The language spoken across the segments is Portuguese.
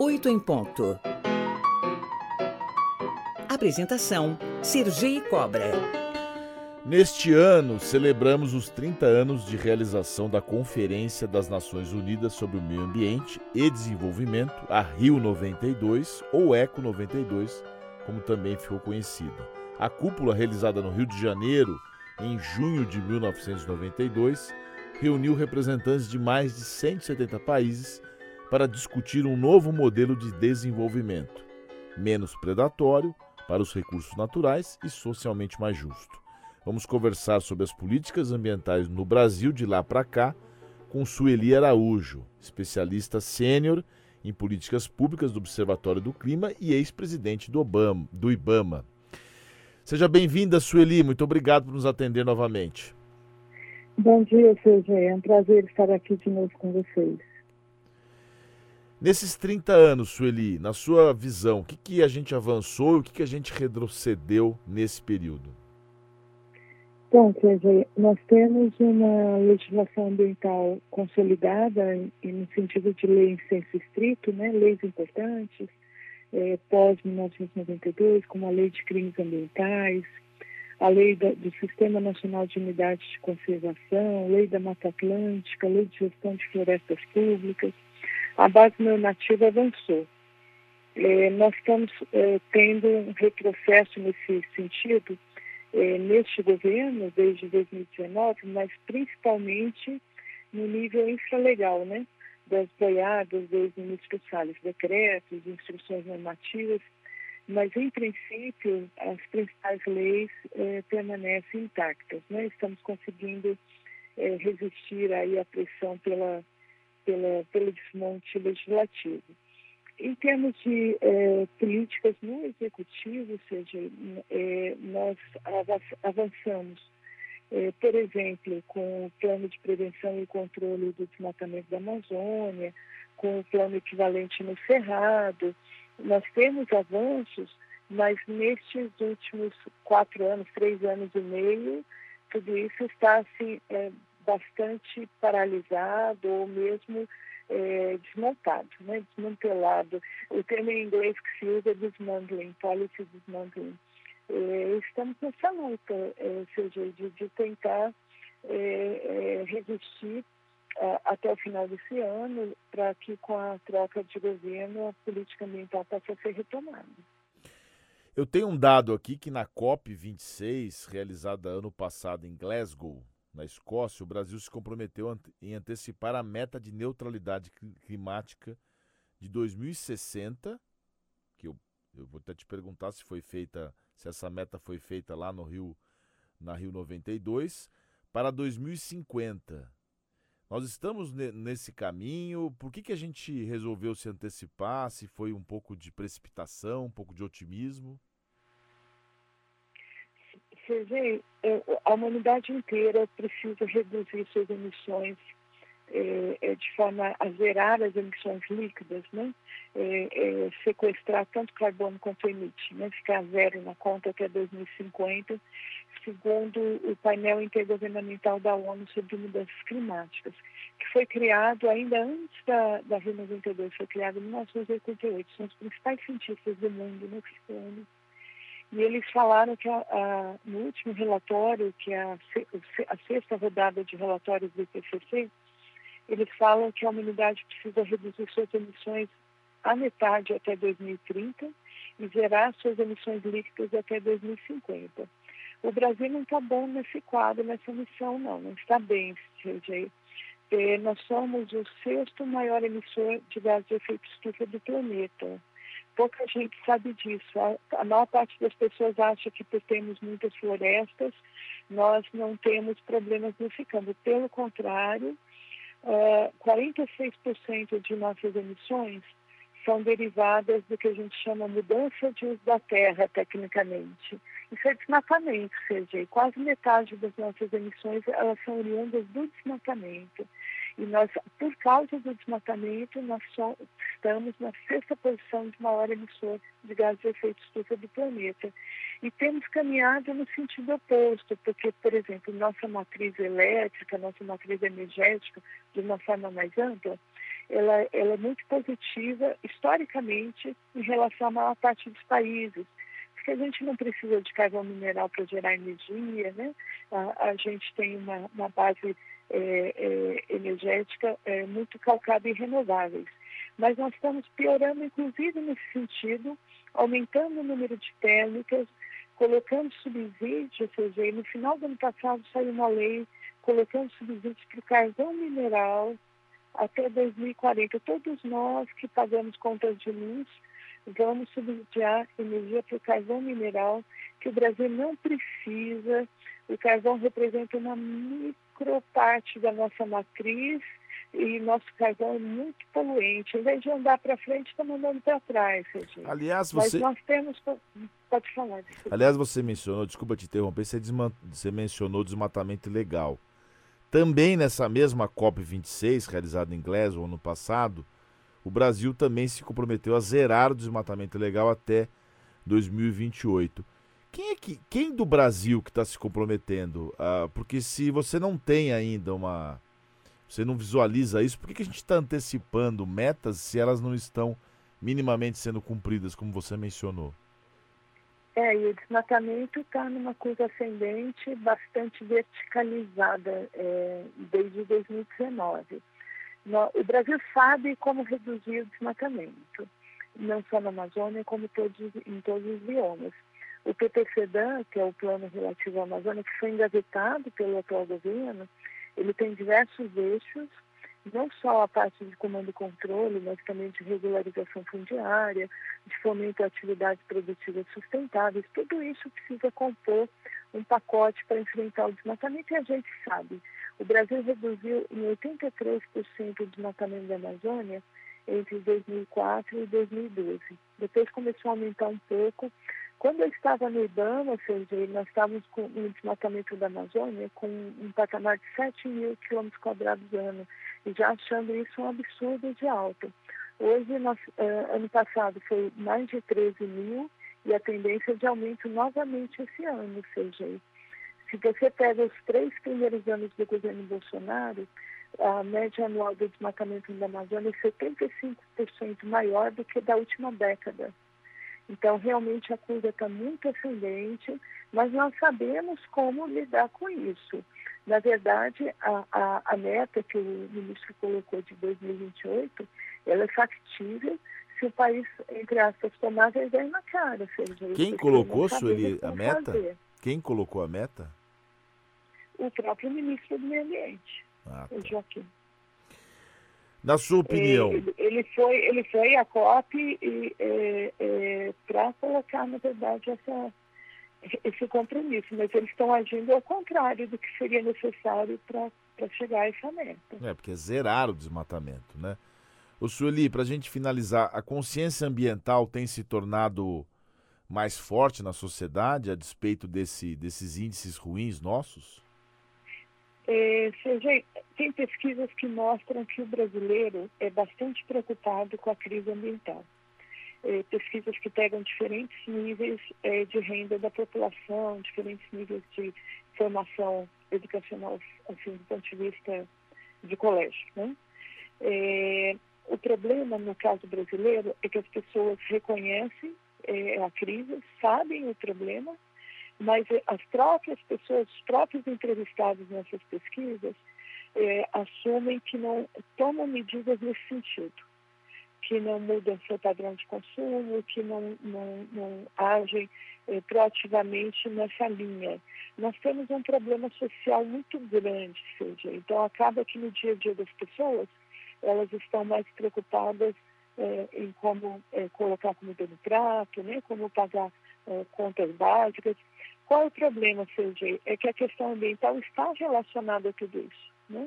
8 em ponto. Apresentação: Sergi Cobra. Neste ano, celebramos os 30 anos de realização da Conferência das Nações Unidas sobre o Meio Ambiente e Desenvolvimento, a Rio 92, ou Eco 92, como também ficou conhecida. A cúpula, realizada no Rio de Janeiro em junho de 1992, reuniu representantes de mais de 170 países para discutir um novo modelo de desenvolvimento, menos predatório para os recursos naturais e socialmente mais justo. Vamos conversar sobre as políticas ambientais no Brasil de lá para cá com Sueli Araújo, especialista sênior em políticas públicas do Observatório do Clima e ex-presidente do, do IBAMA. Seja bem-vinda, Sueli. Muito obrigado por nos atender novamente. Bom dia, Sérgio. É um prazer estar aqui de novo com vocês. Nesses 30 anos, Sueli, na sua visão, o que, que a gente avançou e o que, que a gente retrocedeu nesse período? Bom, Sérgio, nós temos uma legislação ambiental consolidada no sentido de lei em senso estrito, né, leis importantes, é, pós-1992, como a Lei de Crimes Ambientais, a lei da, do Sistema Nacional de Unidades de Conservação, lei da Mata Atlântica, lei de gestão de florestas públicas. A base normativa avançou. É, nós estamos é, tendo um retrocesso nesse sentido é, neste governo, desde 2019, mas principalmente no nível infralegal, né? Das boiadas dos ministros Salles, decretos, instruções normativas mas em princípio as principais leis eh, permanecem intactas. Né? Estamos conseguindo eh, resistir aí à pressão pela, pela, pelo desmonte legislativo. Em termos de eh, políticas no executivo, ou seja, nós avançamos, por exemplo, com o plano de prevenção e controle do desmatamento da Amazônia, com o plano equivalente no Cerrado, nós temos avanços, mas nestes últimos quatro anos, três anos e meio, tudo isso está assim, é, bastante paralisado ou mesmo é, desmontado, né? desmantelado. O termo em inglês que se usa é dismantling, policy dismantling. É, estamos nessa luta, é, seja, de, de tentar é, é, resistir até o final desse ano, para que com a troca de governo a política ambiental possa ser retomada. Eu tenho um dado aqui que na COP26, realizada ano passado em Glasgow, na Escócia, o Brasil se comprometeu em antecipar a meta de neutralidade climática de 2060, que eu, eu vou até te perguntar se foi feita, se essa meta foi feita lá no Rio, na Rio 92, para 2050. Nós estamos nesse caminho. Por que, que a gente resolveu se antecipar? Se foi um pouco de precipitação, um pouco de otimismo? Você é, a humanidade inteira precisa reduzir suas emissões é, é, de forma a zerar as emissões líquidas, né? É, é, sequestrar tanto carbono quanto emite, né? ficar zero na conta até 2050 segundo o painel intergovernamental da ONU sobre mudanças climáticas, que foi criado ainda antes da, da Rio 92, foi criado em 1988. São os principais cientistas do mundo nesse ano. E eles falaram que a, a, no último relatório, que é a, a sexta rodada de relatórios do IPCC, eles falam que a humanidade precisa reduzir suas emissões à metade até 2030 e zerar suas emissões líquidas até 2050. O Brasil não está bom nesse quadro, nessa missão, não. Não está bem, CJ. É, nós somos o sexto maior emissor de gás de efeito estufa do planeta. Pouca gente sabe disso. A, a maior parte das pessoas acha que por termos muitas florestas, nós não temos problemas nesse campo. Pelo contrário, é, 46% de nossas emissões são derivadas do que a gente chama mudança de uso da terra, tecnicamente. Isso é desmatamento, seja, quase metade das nossas emissões elas são oriundas do desmatamento. E nós, por causa do desmatamento, nós só estamos na sexta posição de maior emissor de gases de efeito estufa do planeta. E temos caminhado no sentido oposto, porque, por exemplo, nossa matriz elétrica, nossa matriz energética, de uma forma mais ampla, ela, ela é muito positiva historicamente em relação à maior parte dos países porque a gente não precisa de carvão mineral para gerar energia, né? A, a gente tem uma, uma base é, é, energética é, muito calcada em renováveis. Mas nós estamos piorando, inclusive, nesse sentido, aumentando o número de térmicas, colocando subsídios, ou seja, no final do ano passado saiu uma lei colocando subsídios para o carvão mineral até 2040. Todos nós que pagamos contas de luz vamos subsidiar energia para o carvão mineral, que o Brasil não precisa. O carvão representa uma microparte da nossa matriz e nosso carvão é muito poluente. Em vez de andar para frente, está mandando para trás, Serginho. Aliás, você... Mas nós temos... Pode falar. Desculpa. Aliás, você mencionou, desculpa te interromper, você, desman... você mencionou desmatamento ilegal. Também nessa mesma COP26, realizada em Glasgow ano passado, o Brasil também se comprometeu a zerar o desmatamento ilegal até 2028. Quem é que, quem do Brasil que está se comprometendo? Ah, porque se você não tem ainda uma, você não visualiza isso, por que, que a gente está antecipando metas se elas não estão minimamente sendo cumpridas, como você mencionou? É, e o desmatamento está numa curva ascendente bastante verticalizada é, desde 2019. O Brasil sabe como reduzir o desmatamento, não só na Amazônia, como todos, em todos os biomas. O PPCDAN, que é o plano relativo à Amazônia, que foi engavetado pelo atual governo, ele tem diversos eixos, não só a parte de comando e controle, mas também de regularização fundiária, de fomento a atividades produtivas sustentáveis. Tudo isso precisa compor um pacote para enfrentar o desmatamento e a gente sabe o Brasil reduziu em 83% o desmatamento da Amazônia entre 2004 e 2012. Depois começou a aumentar um pouco. Quando eu estava no IBAMA, seja, nós estávamos com um desmatamento da Amazônia com um patamar de 7 mil quilômetros quadrados ano, e já achando isso um absurdo de alto. Hoje, nós, uh, ano passado, foi mais de 13 mil e a tendência é de aumento novamente esse ano, seja, se você pega os três primeiros anos do governo Bolsonaro, a média anual do desmatamento da Amazônia é 75% maior do que da última década. Então, realmente, a curva está muito ascendente, mas nós sabemos como lidar com isso. Na verdade, a, a, a meta que o ministro colocou de 2028, ela é factível se o país, entre aspas, tomar vergonha na cara. Seja, Quem colocou, Sueli, a meta? Fazer. Quem colocou a meta? o próprio ministro do Meio Ambiente, ah, tá. o Joaquim. Na sua opinião? Ele, ele foi, ele foi à COP é, é, para colocar, na verdade, essa, esse compromisso, mas eles estão agindo ao contrário do que seria necessário para chegar a essa meta. É, porque é zerar o desmatamento, né? O Sueli, para a gente finalizar, a consciência ambiental tem se tornado mais forte na sociedade a despeito desse, desses índices ruins nossos? É, seja, tem pesquisas que mostram que o brasileiro é bastante preocupado com a crise ambiental. É, pesquisas que pegam diferentes níveis é, de renda da população, diferentes níveis de formação educacional, assim, do ponto de vista de colégio. Né? É, o problema, no caso brasileiro, é que as pessoas reconhecem é, a crise, sabem o problema, mas eh, as próprias pessoas, os próprios entrevistados nessas pesquisas, é, assumem que não tomam medidas nesse sentido, que não mudam seu padrão de consumo, que não, não, não agem é, proativamente nessa linha. Nós temos um problema social muito grande, seja, então acaba que no dia a dia das pessoas, elas estão mais preocupadas em como colocar comida no prato, né, como pagar contas básicas, qual é o problema, CG? É que a questão ambiental está relacionada a tudo isso. Né?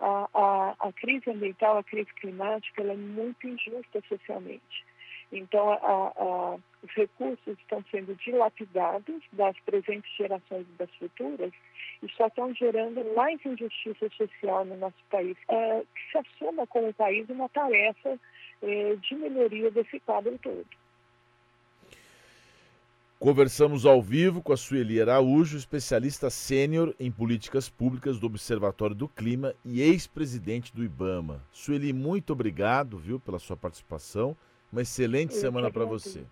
A, a, a crise ambiental, a crise climática, ela é muito injusta socialmente. Então, a, os recursos estão sendo dilapidados das presentes gerações e das futuras e só estão gerando mais injustiça social no nosso país. É, que se assuma como país uma tarefa é, de melhoria desse quadro todo. Conversamos ao vivo com a Sueli Araújo, especialista sênior em políticas públicas do Observatório do Clima e ex-presidente do IBAMA. Sueli, muito obrigado, viu, pela sua participação. Uma excelente Eu semana para você.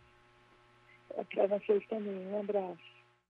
Para vocês também. Um abraço.